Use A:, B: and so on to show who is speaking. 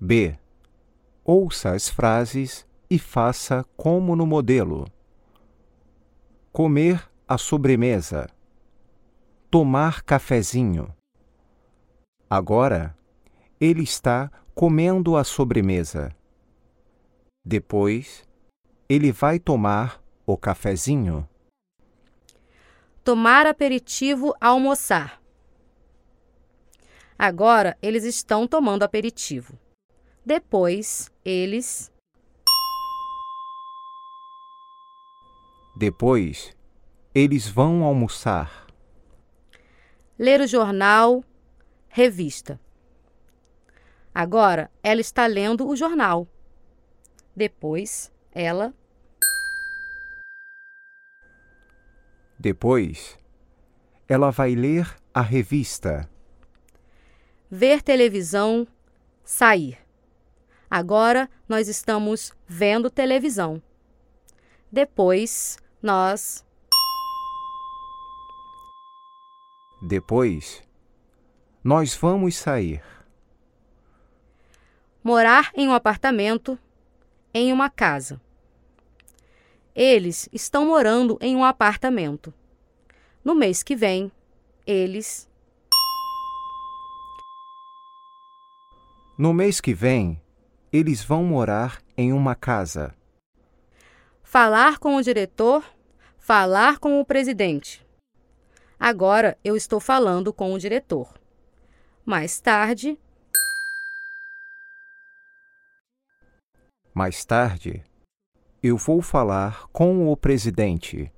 A: B. Ouça as frases e faça como no modelo. Comer a sobremesa. Tomar cafezinho. Agora, ele está comendo a sobremesa. Depois, ele vai tomar o cafezinho.
B: Tomar aperitivo, almoçar. Agora eles estão tomando aperitivo. Depois, eles.
A: Depois, eles vão almoçar.
B: Ler o jornal, revista. Agora ela está lendo o jornal. Depois, ela.
A: Depois, ela vai ler a revista.
B: Ver televisão, sair. Agora nós estamos vendo televisão. Depois, nós.
A: Depois, nós vamos sair.
B: Morar em um apartamento, em uma casa. Eles estão morando em um apartamento. No mês que vem, eles.
A: No mês que vem, eles vão morar em uma casa.
B: Falar com o diretor, falar com o presidente. Agora eu estou falando com o diretor. Mais tarde.
A: Mais tarde, eu vou falar com o presidente.